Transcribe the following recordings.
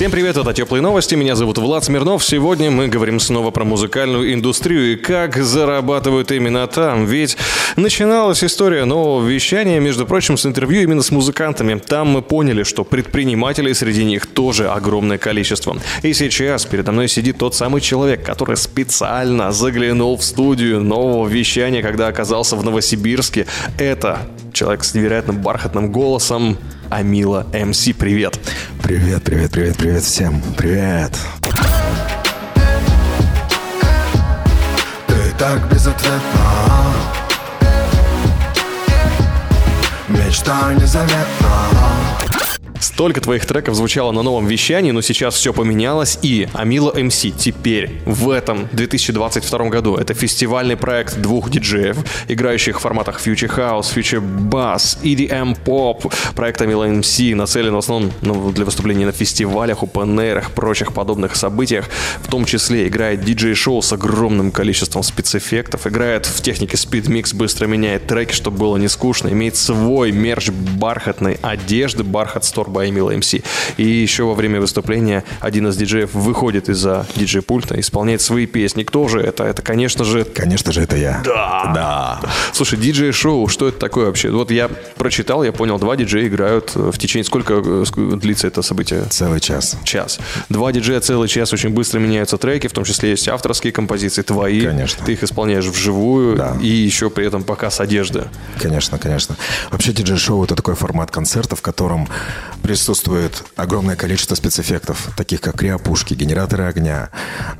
Всем привет, это Теплые новости, меня зовут Влад Смирнов. Сегодня мы говорим снова про музыкальную индустрию и как зарабатывают именно там. Ведь начиналась история нового вещания, между прочим, с интервью именно с музыкантами. Там мы поняли, что предпринимателей среди них тоже огромное количество. И сейчас передо мной сидит тот самый человек, который специально заглянул в студию нового вещания, когда оказался в Новосибирске. Это человек с невероятно бархатным голосом, Амила МС. Привет. Привет, привет, привет, привет всем. Привет. Ты так безответна. Мечта незаветна. Столько твоих треков звучало на новом вещании, но сейчас все поменялось. И Амила МС теперь, в этом 2022 году, это фестивальный проект двух диджеев, играющих в форматах Future House, Future Bass, EDM Pop. Проект Амила МС нацелен в основном ну, для выступлений на фестивалях, опен прочих подобных событиях. В том числе играет диджей-шоу с огромным количеством спецэффектов, играет в технике Mix, быстро меняет треки, чтобы было не скучно, имеет свой мерч бархатной одежды, бархат Store by Эмила МС. И еще во время выступления один из диджеев выходит из-за диджей-пульта, исполняет свои песни. Кто же это? Это, конечно же... Конечно же, это я. Да. Да. Слушай, диджей-шоу, что это такое вообще? Вот я прочитал, я понял, два диджея играют в течение... Сколько э, длится это событие? Целый час. Час. Два диджея целый час очень быстро меняются треки, в том числе есть авторские композиции твои. Конечно. Ты их исполняешь вживую Да. и еще при этом показ одежды. Конечно, конечно. Вообще диджей-шоу это такой формат концерта, в котором присутствует огромное количество спецэффектов, таких как криопушки, генераторы огня,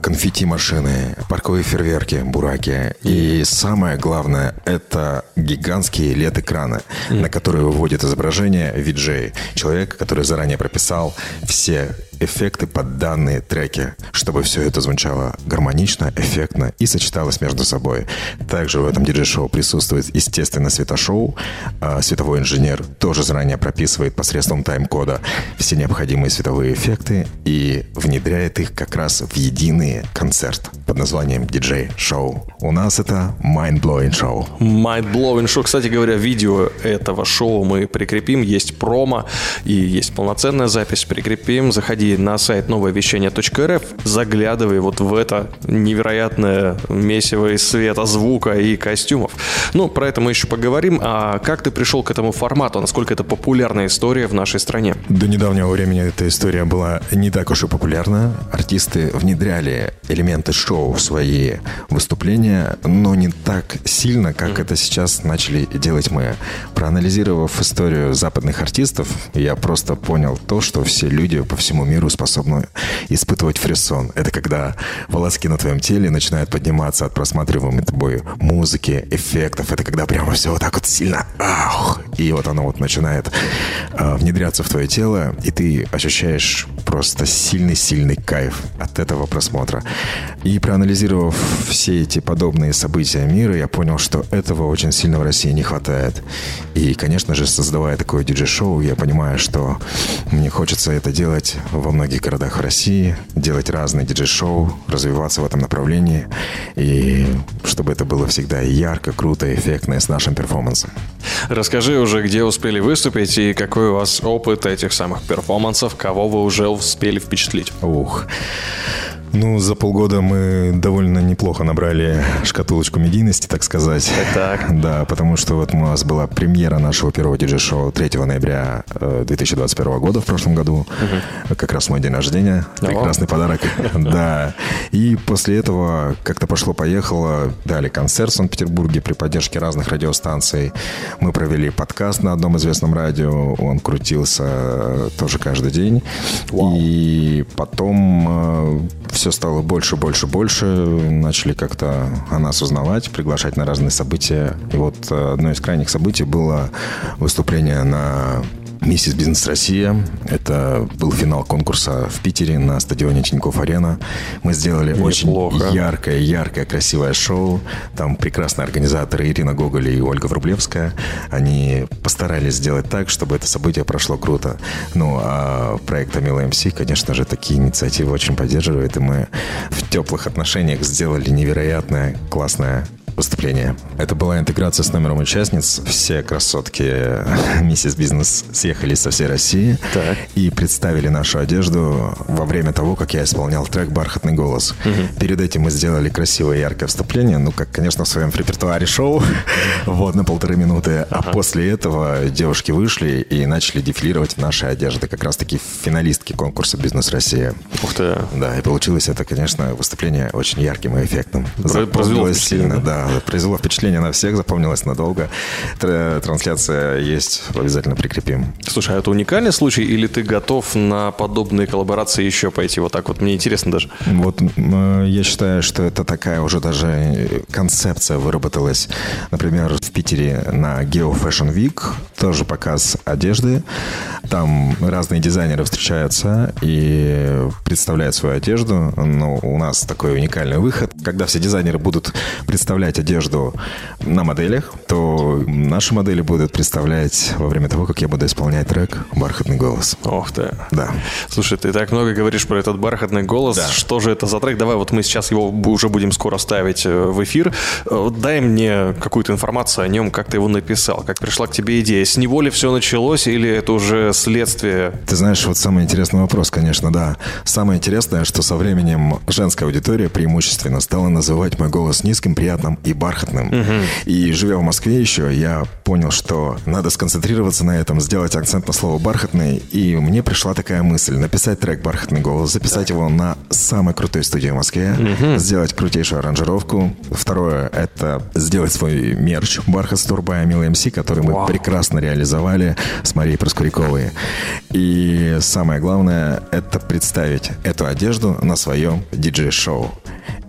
конфетти-машины, парковые фейерверки, бураки. И самое главное – это гигантские LED-экраны, на которые выводит изображение виджей, человек, который заранее прописал все эффекты под данные треки, чтобы все это звучало гармонично, эффектно и сочеталось между собой. Также в этом диджей-шоу присутствует, естественно, светошоу. А Световой инженер тоже заранее прописывает посредством тайм-кода все необходимые световые эффекты и внедряет их как раз в единый концерт под названием диджей-шоу. У нас это mind-blowing шоу. Mind-blowing show. Кстати говоря, видео этого шоу мы прикрепим. Есть промо и есть полноценная запись. Прикрепим. Заходи на сайт нововещание.рф, заглядывай вот в это невероятное месиво из света, звука и костюмов. Ну, про это мы еще поговорим. А как ты пришел к этому формату? Насколько это популярная история в нашей стране? До недавнего времени эта история была не так уж и популярна. Артисты внедряли элементы шоу в свои выступления, но не так сильно, как это сейчас начали делать мы. Проанализировав историю западных артистов, я просто понял то, что все люди по всему миру способны испытывать фрисон. Это когда волоски на твоем теле начинают подниматься от просматриваемой тобой музыки, эффектов. Это когда прямо все вот так вот сильно ах, и вот оно вот начинает а, внедряться в твое тело, и ты ощущаешь просто сильный-сильный кайф от этого просмотра. И проанализировав все эти подобные события мира, я понял, что этого очень сильно в России не хватает. И, конечно же, создавая такое диджей-шоу, я понимаю, что мне хочется это делать во многих городах России, делать разные диджей-шоу, развиваться в этом направлении, и чтобы это было всегда ярко, круто, эффектно и с нашим перформансом. Расскажи уже, где успели выступить и какой у вас опыт этих самых перформансов, кого вы уже успели впечатлить. Ух. Ну, за полгода мы довольно неплохо набрали шкатулочку медийности, так сказать. Так. Да, потому что вот у нас была премьера нашего первого диджей-шоу 3 ноября э, 2021 года в прошлом году. Как раз мой день рождения. Прекрасный подарок. Да. И после этого как-то пошло-поехало. Дали концерт в Санкт-Петербурге при поддержке разных радиостанций. Мы провели подкаст на одном известном радио. Он крутился э, тоже каждый день. И потом все стало больше, больше, больше. Начали как-то о нас узнавать, приглашать на разные события. И вот э, одно из крайних событий было выступление на Миссис Бизнес Россия. Это был финал конкурса в Питере на стадионе Тинькофф Арена. Мы сделали Неплохо. очень яркое, яркое, красивое шоу. Там прекрасные организаторы Ирина Гоголь и Ольга Врублевская. Они постарались сделать так, чтобы это событие прошло круто. Ну, а проект Амила МС, конечно же, такие инициативы очень поддерживает. И мы в теплых отношениях сделали невероятное, классное выступление. Это была интеграция с номером участниц. Все красотки Миссис Бизнес съехались со всей России Так. и представили нашу одежду во время того, как я исполнял трек «Бархатный голос». Перед этим мы сделали красивое яркое вступление, ну, как, конечно, в своем репертуаре шоу, вот, на полторы минуты. А после этого девушки вышли и начали дефилировать в нашей одежде, как раз-таки финалистки конкурса «Бизнес Россия». Ух ты. Да, и получилось это, конечно, выступление очень ярким и эффектным. Про- Запомнилось сильно, да, произвело впечатление на всех, запомнилось надолго. Тр- Трансляция есть, обязательно прикрепим. Слушай, а это уникальный случай, или ты готов на подобные коллаборации еще пойти вот так вот? Мне интересно даже. Вот э, я считаю, что это такая уже даже э, концепция выработалась. Например, в Питере на Geo Fashion Week тоже показ одежды. Там разные дизайнеры встречаются и представляют свою одежду. Но у нас такой уникальный выход. Когда все дизайнеры будут представлять одежду на моделях, то наши модели будут представлять во время того, как я буду исполнять трек «Бархатный голос». Ох ты. Да. Слушай, ты так много говоришь про этот бархатный голос. Да. Что же это за трек? Давай вот мы сейчас его уже будем скоро ставить э, в эфир. Э, Дай мне какую-то информацию о нем, как ты его написал, как пришла к тебе идея. С него ли все началось или это уже следствие? Ты знаешь, вот самый интересный вопрос, конечно, да. Самое интересное, что со временем женская аудитория преимущественно стала называть мой голос низким, приятным и бархатным. И живя в Москве еще, я понял, что надо сконцентрироваться на этом, сделать акцент на слово «бархатный». И мне пришла такая мысль написать трек «Бархатный голос», записать его на самой крутой студии в Москве, сделать крутейшую аранжировку. Второе — это сделать свой мерч «Бархат by Мила МС», который мы Вау. прекрасно реализовали с Марией Проскуряковой. И самое главное — это представить эту одежду на своем диджей-шоу.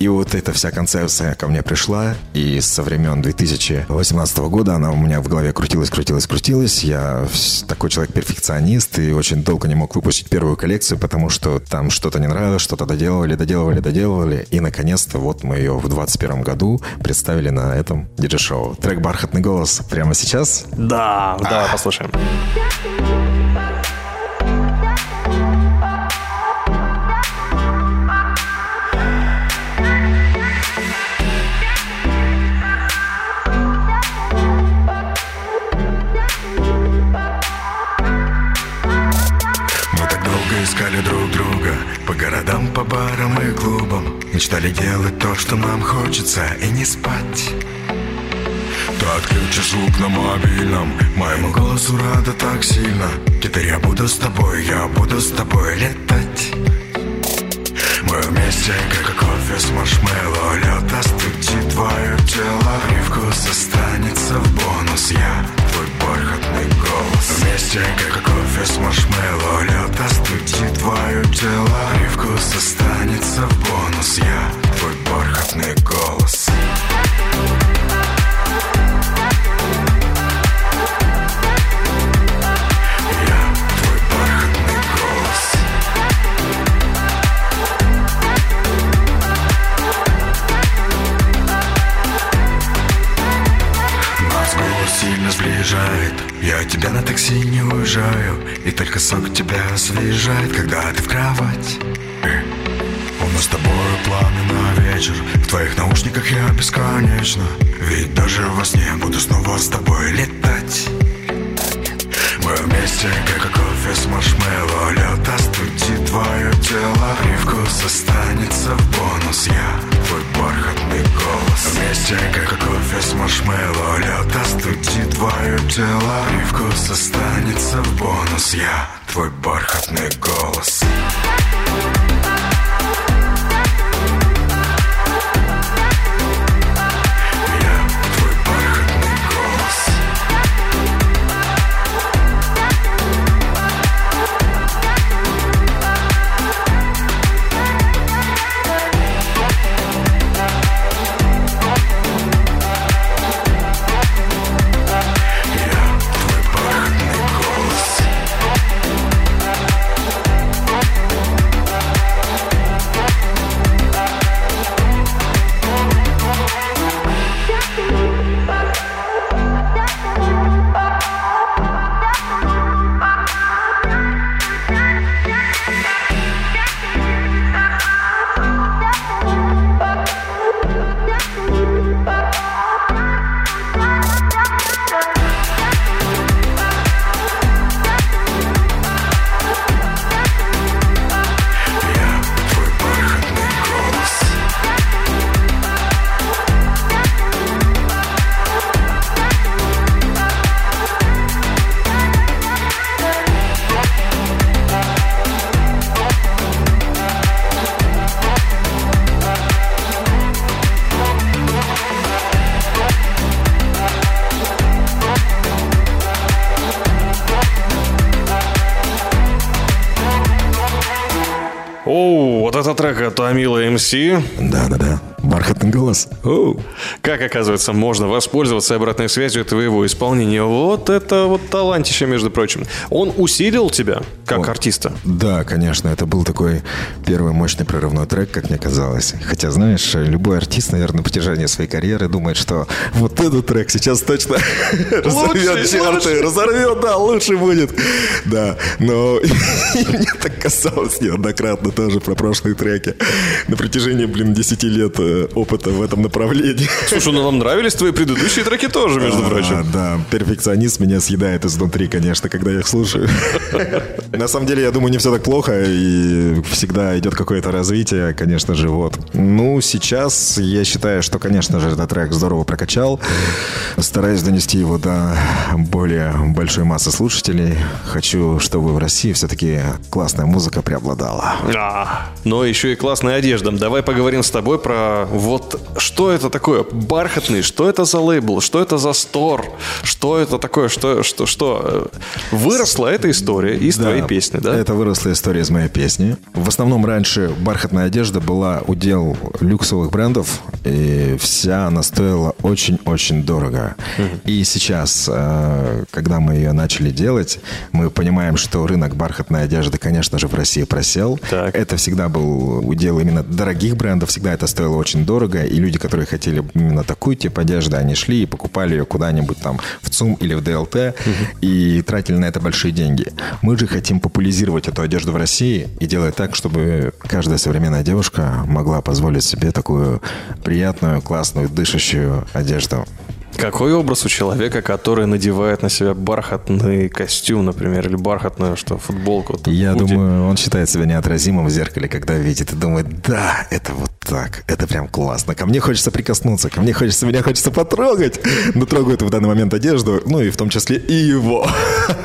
И вот эта вся концепция ко мне пришла, и со времен 2018 года она у меня в голове крутилась, крутилась, крутилась. Я такой человек-перфекционист и очень долго не мог выпустить первую коллекцию, потому что там что-то не нравилось, что-то доделывали, доделывали, доделывали. И, наконец-то, вот мы ее в 2021 году представили на этом диджей-шоу. Трек «Бархатный голос» прямо сейчас. Да, давай послушаем. Мы Мечтали делать то, что нам хочется И не спать. Ты отключишь звук на мобильном Моему голосу рада так сильно. Теперь я буду с тобой, я буду с тобой летать. Мы вместе, как кофе с маршмеллоу Лед остудит твое тело Привкус останется в бонус. Я бархатный голос. Вместе, как кофе с маршмеллоу Лед остудит твое тело. Привкус останется в бонус. Я твой бархатный голос. Я сок тебя освежает Когда ты в кровать. Э. У нас с тобой планы на вечер. В твоих наушниках я бесконечно. Ведь даже во сне буду снова с тобой летать. Мы вместе, как кофе с маршмеллоу Лед остудит твое тело Привкус останется в бонус. Я твой бархатный голос. Вместе, как кофе с маршмеллоу. Лед остудит твое тело. Привкус останется в бонус. Я твой бархатный голос. Я Амила МС. Да-да-да. Бархатный голос. Оу. Как оказывается, можно воспользоваться обратной связью твоего исполнения. Вот это вот талантище, между прочим. Он усилил тебя как Он- артиста. Да, конечно, это был такой первый мощный прорывной трек, как мне казалось. Хотя, знаешь, любой артист, наверное, на протяжении своей карьеры думает, что вот этот трек сейчас точно разорвет чарты, разорвет, да, лучше будет. Да, но мне так казалось неоднократно тоже про прошлые треки. На протяжении, блин, 10 лет э, опыта в этом направлении. Слушай, ну нам нравились твои предыдущие треки тоже, между А, прочим. Да, перфекционист меня съедает изнутри, конечно, когда я их слушаю. На самом деле, я думаю, не все так плохо, и всегда идет какое-то развитие, конечно же, вот. Ну, сейчас я считаю, что, конечно же, этот трек здорово прокачал. Стараюсь донести его до более большой массы слушателей. Хочу, чтобы в России все-таки классная музыка преобладала. А, но еще и классная одежда. Давай поговорим с тобой про вот что это такое бархатный, что это за лейбл, что это за стор, что это такое, что, что, что. Выросла эта история из твоей песни, да? Это выросла история из моей песни. В основном раньше бархатная одежда была удел люксовых брендов, и вся она стоила очень-очень дорого. И сейчас, э, когда мы ее начали делать, мы понимаем, что рынок бархатной одежды, конечно же, в России просел. Так. Это всегда был удел именно дорогих брендов, всегда это стоило очень дорого, и люди, которые хотели именно такую тип одежды, они шли и покупали ее куда-нибудь там в ЦУМ или в ДЛТ и тратили на это большие деньги. Мы же хотим популяризировать эту одежду в России и делать так, чтобы каждая современная девушка могла позволить себе такую приятную, классную, дышащую одежду. Какой образ у человека, который надевает на себя бархатный костюм, например, или бархатную что, футболку? там, Я худи? думаю, он считает себя неотразимым в зеркале, когда видит и думает, да, это вот так, это прям классно. Ко мне хочется прикоснуться, ко мне хочется, меня хочется потрогать. Но трогают в данный момент одежду, ну и в том числе и его.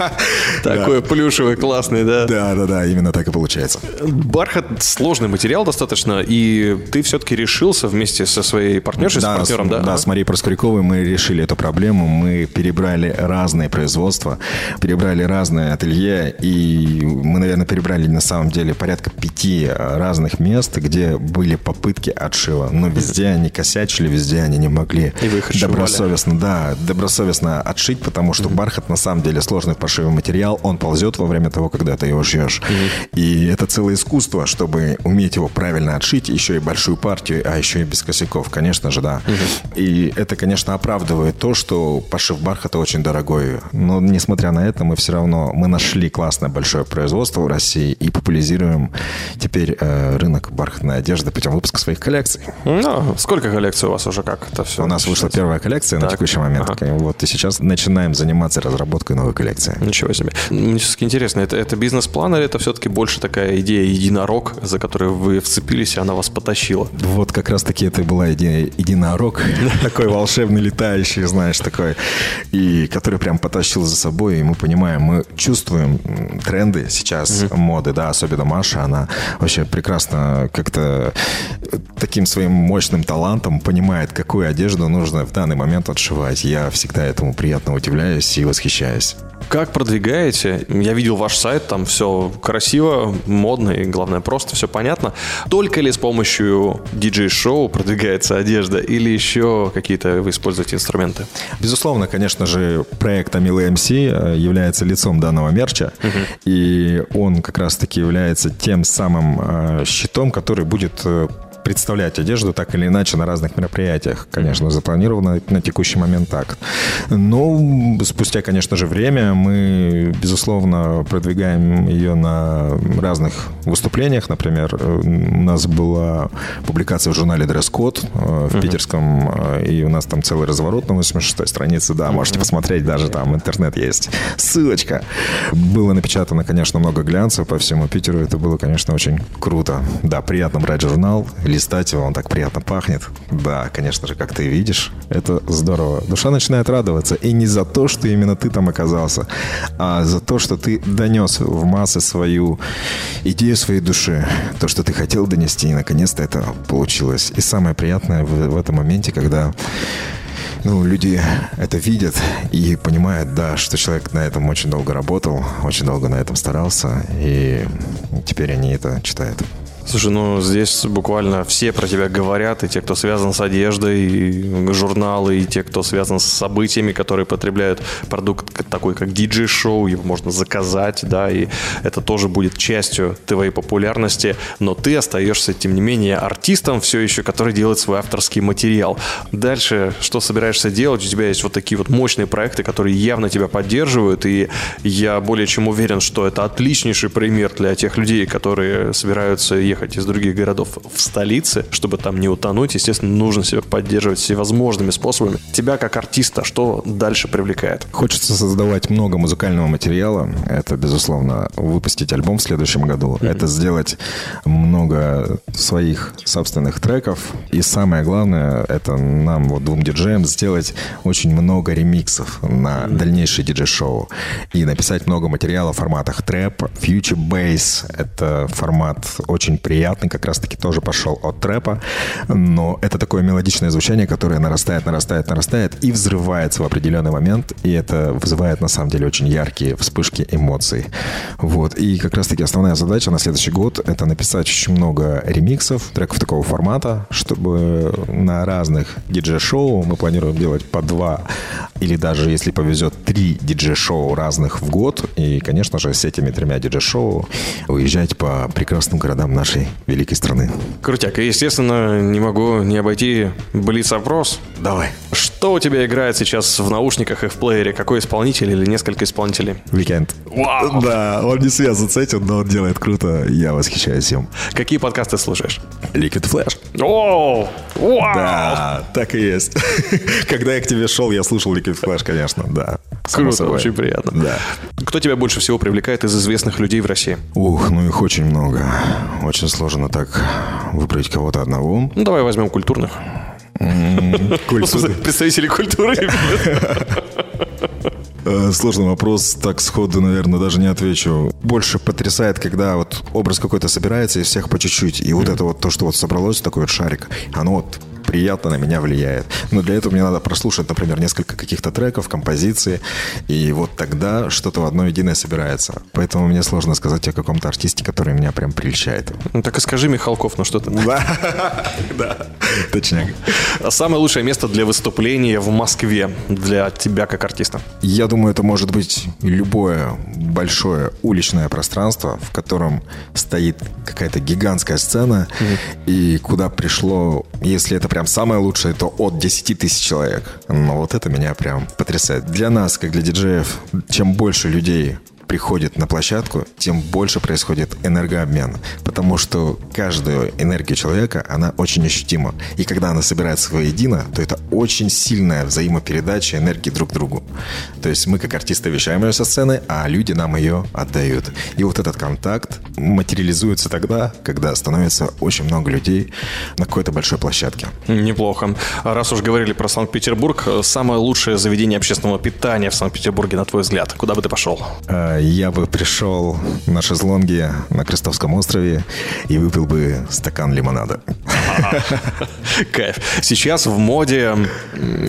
Такой плюшевый, классный, да? Да, да, да, именно так и получается. Бархат сложный материал достаточно, и ты все-таки решился вместе со своей партнершей, с партнером, да? да, с Марией Проскуряковой мы решили эту проблему. Мы перебрали разные производства, перебрали разные ателье, и мы, наверное, перебрали на самом деле порядка пяти разных мест, где были попытки отшива. Но везде они косячили, везде они не могли И вы добросовестно, да, добросовестно отшить, потому что бархат на самом деле сложный в пошиве материал, он ползет во время того, когда ты его шьешь. И это целое искусство, чтобы уметь его правильно отшить, еще и большую партию, а еще и без косяков, конечно же, да. И это, конечно, оправдывает то, что пошив бархата очень дорогой. Но, несмотря на это, мы все равно, мы нашли классное большое производство в России и популяризируем теперь э, рынок бархатной одежды путем выпуска своих коллекций. Ну, сколько коллекций у вас уже, как это все? У нас вышла первая коллекция на Так. текущий момент. Ага. Вот, и сейчас начинаем заниматься разработкой новой коллекции. Ничего себе. Мне все-таки интересно, это, это бизнес-план или это все-таки больше такая идея единорог, за которую вы вцепились, и она вас потащила? Вот как раз-таки это была идея единорог, такой волшебный, летающий, знаешь, такой, и который прям потащил за собой, и мы понимаем, мы чувствуем тренды сейчас, моды, да, особенно Маша, она вообще прекрасно как-то таким своим мощным талантом понимает, какую одежду нужно в данный момент отшивать. Я всегда этому приятно удивляюсь и восхищаюсь. Как продвигаете? Я видел ваш сайт, там все красиво, модно и, главное, просто все понятно. Только ли с помощью диджей-шоу продвигается одежда или еще какие-то вы используете инструменты? Безусловно, конечно же, проект Амилы МС является лицом данного мерча, и он как раз-таки является тем самым э, щитом, который будет э, представлять одежду так или иначе на разных мероприятиях. Конечно, запланировано на текущий момент так. Но спустя, конечно же, время мы, безусловно, продвигаем ее на разных выступлениях. Например, у нас была публикация в журнале Dress Code э, в питерском, э, и у нас там целый разворот на 86-й странице. Да, можете посмотреть, даже там интернет есть. Ссылочка. Было напечатано, конечно, много глянцев по всему Питеру. Это было, конечно, очень круто. Да, приятно брать журнал, листать его, он так приятно пахнет. Да, конечно же, как ты видишь, это здорово. Душа начинает радоваться. И не за то, что именно ты там оказался, а за то, что ты донес в массы свою идею своей души. То, что ты хотел донести, и наконец-то это получилось. И самое приятное в, в этом моменте, когда ну, люди это видят и понимают, да, что человек на этом очень долго работал, очень долго на этом старался, и теперь они это читают. Слушай, ну здесь буквально все про тебя говорят, и те, кто связан с одеждой, и журналы, и те, кто связан с событиями, которые потребляют продукт такой, как диджей-шоу, его можно заказать, да, и это тоже будет частью твоей популярности, но ты остаешься, тем не менее, артистом все еще, который делает свой авторский материал. Дальше, что собираешься делать? У тебя есть вот такие вот мощные проекты, которые явно тебя поддерживают, и я более чем уверен, что это отличнейший пример для тех людей, которые собираются ехать из других городов в столице, чтобы там не утонуть. Естественно, нужно себя поддерживать всевозможными способами. Тебя как артиста, что дальше привлекает? Хочется создавать много музыкального материала. Это, безусловно, выпустить альбом в следующем году. Mm-hmm. Это сделать много своих собственных треков. И самое главное, это нам, вот двум диджеям, сделать очень много ремиксов на mm-hmm. дальнейшее диджей-шоу. И написать много материала в форматах трэп, future bass. Это формат очень приятный, как раз-таки тоже пошел от трэпа. Но это такое мелодичное звучание, которое нарастает, нарастает, нарастает и взрывается в определенный момент. И это вызывает, на самом деле, очень яркие вспышки эмоций. Вот. И как раз-таки основная задача на следующий год — это написать очень много ремиксов, треков такого формата, чтобы на разных диджей-шоу мы планируем делать по два или даже, если повезет, три диджей-шоу разных в год. И, конечно же, с этими тремя диджей-шоу уезжать по прекрасным городам нашей великой страны. Крутяк. И, естественно, не могу не обойти блиц-опрос. Давай. Что у тебя играет сейчас в наушниках и в плеере? Какой исполнитель или несколько исполнителей? Weekend. Вау! Да, он не связан с этим, но он делает круто. Я восхищаюсь им. Какие подкасты слушаешь? Liquid Flash. О, вау! Да, так и есть. Когда я к тебе шел, я слушал Liquid Flash, конечно, да. Круто, собой. очень приятно. Да. Кто тебя больше всего привлекает из известных людей в России? Ух, ну их очень много. Очень сложно так выбрать кого-то одного. Ну, давай возьмем культурных. Представителей культуры. Э, Сложный вопрос, так сходу, наверное, даже не отвечу. Больше потрясает, когда вот образ какой-то собирается и всех по чуть-чуть. И вот это вот то, что вот собралось, такой вот шарик, оно вот приятно на меня влияет. Но для этого мне надо прослушать, например, несколько каких-то треков, композиции, и вот тогда что-то в одно единое собирается. Поэтому мне сложно сказать о каком-то артисте, который меня прям прельщает. Ну, так и скажи, Михалков, ну что ты? Да, точняк. А Самое лучшее место для выступления в Москве для тебя как артиста? Я думаю, это может быть любое большое уличное пространство, в котором стоит какая-то гигантская сцена, и куда пришло, если это прям самое лучшее, то от 10 тысяч человек. Но вот это меня прям потрясает. Для нас, как для диджеев, чем больше людей приходит на площадку, тем больше происходит энергообмен. Потому что каждую энергию человека, она очень ощутима. И когда она собирается воедино, то это очень сильная взаимопередача энергии друг другу. То есть мы как артисты вещаем ее со сцены, а люди нам ее отдают. И вот этот контакт материализуется тогда, когда становится очень много людей на какой-то большой площадке. Неплохо. А Раз уж говорили про Санкт-Петербург, э, самое лучшее заведение общественного питания в Санкт-Петербурге, на твой взгляд, куда бы ты пошел? А, Я бы пришел на шезлонге на Крестовском острове и выпил бы стакан лимонада. Кайф. Сейчас в моде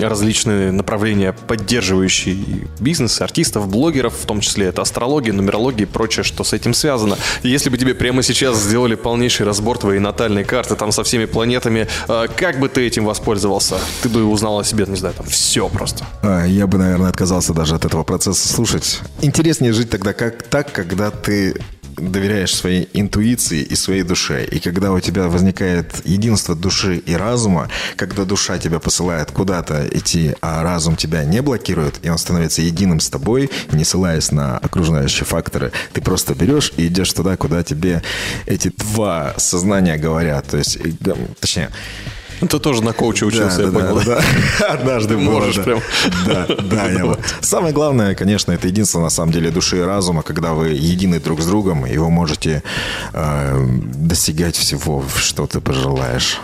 различные направления, поддерживающие бизнес, артистов, блогеров, в том числе это астрология, нумерология и прочее, что с этим связано. Если бы тебе прямо сейчас сделали полнейший разбор твоей натальной карты, там со всеми планетами, э, как бы ты этим воспользовался? Ты бы узнал о себе, не знаю, там все просто. А, Я бы, наверное, отказался даже от этого процесса слушать. Интереснее жить тогда как так, когда ты доверяешь своей интуиции и своей душе. И когда у тебя возникает единство души и разума, когда душа тебя посылает куда-то идти, а разум тебя не блокирует, и он становится единым с тобой, не ссылаясь на окружающие факторы, ты просто берешь и идешь туда, куда тебе эти два сознания говорят. То есть, точнее, Ты тоже на коуче учился, я да, понял. да, да. Однажды было, Можешь да. прям. Да, да, я. Самое главное, конечно, это единство на самом деле души и разума, когда вы едины друг с другом, и вы можете э, достигать всего, что ты пожелаешь.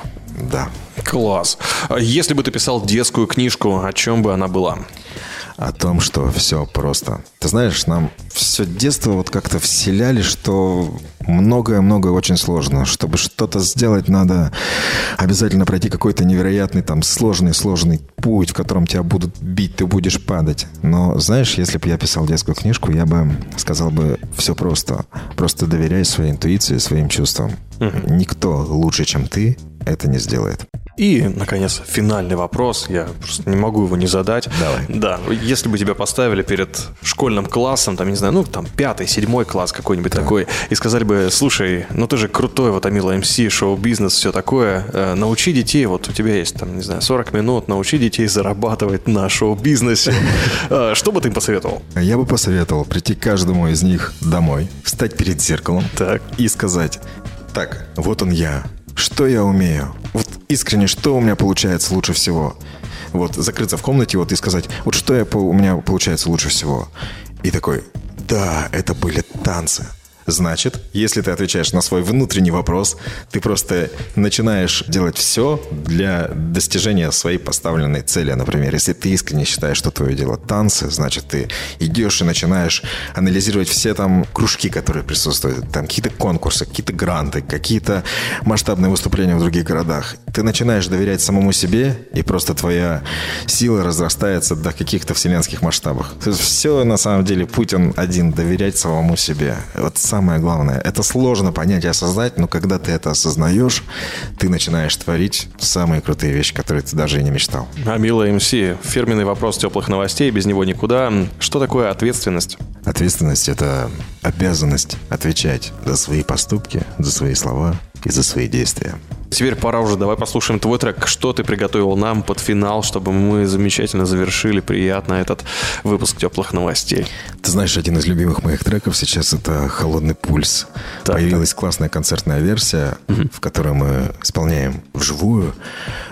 Да. Класс. А Если бы ты писал детскую книжку, о чем бы она была? О том, что все просто. Ты знаешь, нам все детство вот как-то вселяли, что многое-многое очень сложно. Чтобы что-то сделать, надо обязательно пройти какой-то невероятный, там, сложный-сложный путь, в котором тебя будут бить, ты будешь падать. Но, знаешь, если бы я писал детскую книжку, я бы сказал бы все просто. Просто доверяй своей интуиции, своим чувствам. Никто лучше, чем ты, это не сделает. И, наконец, финальный вопрос. Я просто не могу его не задать. Давай. Да, если бы тебя поставили перед школьным классом, там, не знаю, ну, там, пятый, седьмой класс какой-нибудь такой, и сказали бы, слушай, ну, ты же крутой, вот, Амила МС, шоу-бизнес, все такое, э, научи детей, вот, у тебя есть, там, не знаю, 40 минут, научи детей зарабатывать на шоу-бизнесе. Э, Что бы ты им посоветовал? Я бы посоветовал прийти каждому из них домой, встать перед зеркалом Так. и сказать, так, вот он я, что я умею, вот искренне, что у меня получается лучше всего. Вот закрыться в комнате вот и сказать, вот что я, у меня получается лучше всего. И такой, да, это были танцы. Значит, если ты отвечаешь на свой внутренний вопрос, ты просто начинаешь делать все для достижения своей поставленной цели. Например, если ты искренне считаешь, что твое дело танцы, значит, ты идешь и начинаешь анализировать все там кружки, которые присутствуют, там какие-то конкурсы, какие-то гранты, какие-то масштабные выступления в других городах. Ты начинаешь доверять самому себе, и просто твоя сила разрастается до каких-то вселенских масштабов. То есть все на самом деле путь он один, доверять самому себе. Вот самое главное. Это сложно понять и осознать, но когда ты это осознаешь, ты начинаешь творить самые крутые вещи, которые ты даже и не мечтал. Амила МС, фирменный вопрос теплых новостей, без него никуда. Что такое ответственность? Ответственность – это обязанность отвечать за свои поступки, за свои слова и за свои действия. Теперь пора уже, давай послушаем твой трек. Что ты приготовил нам под финал, чтобы мы замечательно завершили приятно этот выпуск теплых новостей? Ты знаешь, один из любимых моих треков сейчас это «Холодный пульс». Так, Появилась классная концертная версия, в которой мы исполняем вживую.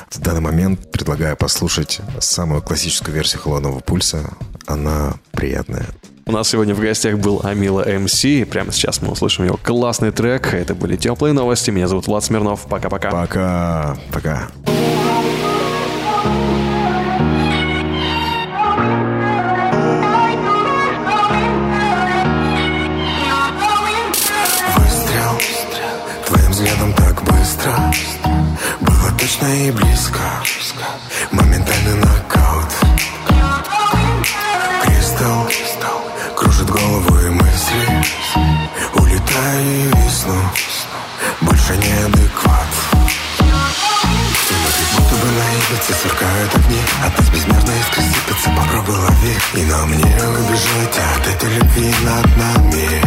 В данный момент предлагаю послушать самую классическую версию «Холодного пульса». Она приятная. У нас сегодня в гостях был Амила МС. Прямо сейчас мы услышим его классный трек. Это были теплые новости. Меня зовут Влад Смирнов. Пока-пока. Пока. Пока. Выстрел Твоим взглядом так быстро Было точно и близко Моментальный нокаут От нас безмерно искры сыпятся, лови И нам не убежать от этой любви над нами.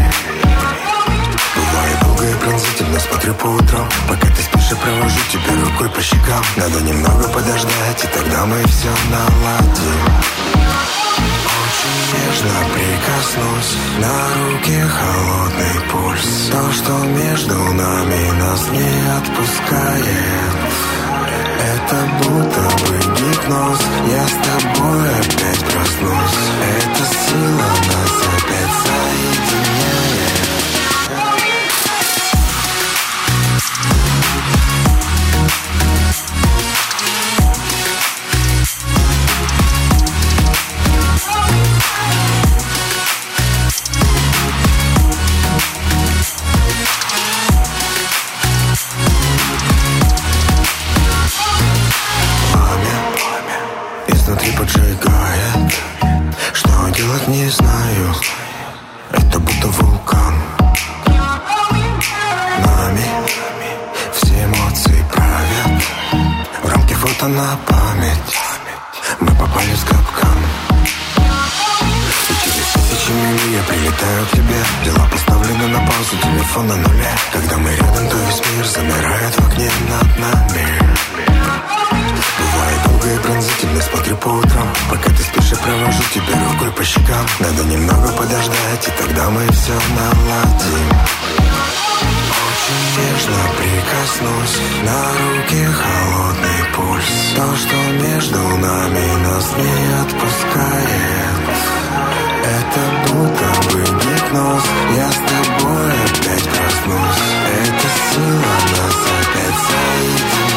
Бывает долго и пронзительно смотрю по утрам. Пока ты спишь, я провожу тебя рукой по щекам. Надо немного подождать, и тогда мы все наладим. Очень нежно прикоснусь. На руки холодный пульс. То, что между нами нас не отпускает это будто бы гипноз. Я с тобой опять проснусь. Эта сила нас опять соединяет фото на память. Мы попали в капкан И через тысячи миль я прилетаю к тебе? Дела поставлены на паузу, телефон на нуле Когда мы рядом, то весь мир замирает в окне над нами. Бывает долго и пронзительно смотрю по утрам. Пока ты спишь, я провожу тебя рукой по щекам. Надо немного подождать, и тогда мы все наладим нежно прикоснусь На руки холодный пульс. То, что между нами нас не отпускает. Это будто бы гипноз. Я с тобой опять проснусь. Эта сила нас опять соединяет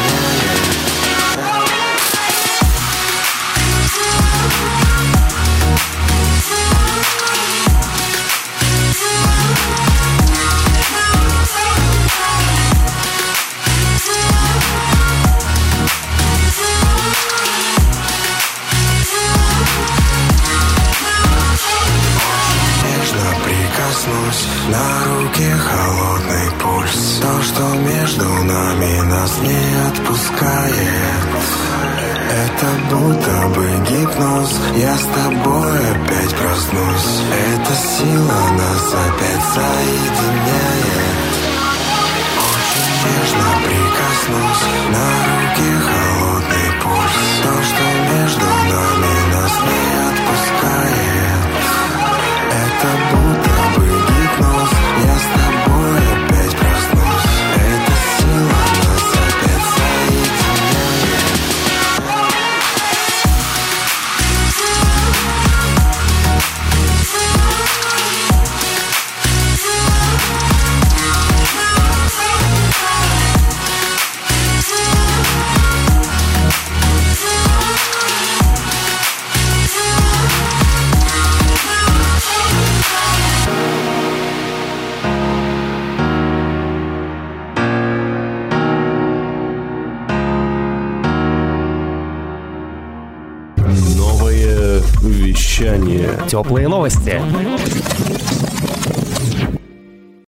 Теплые новости.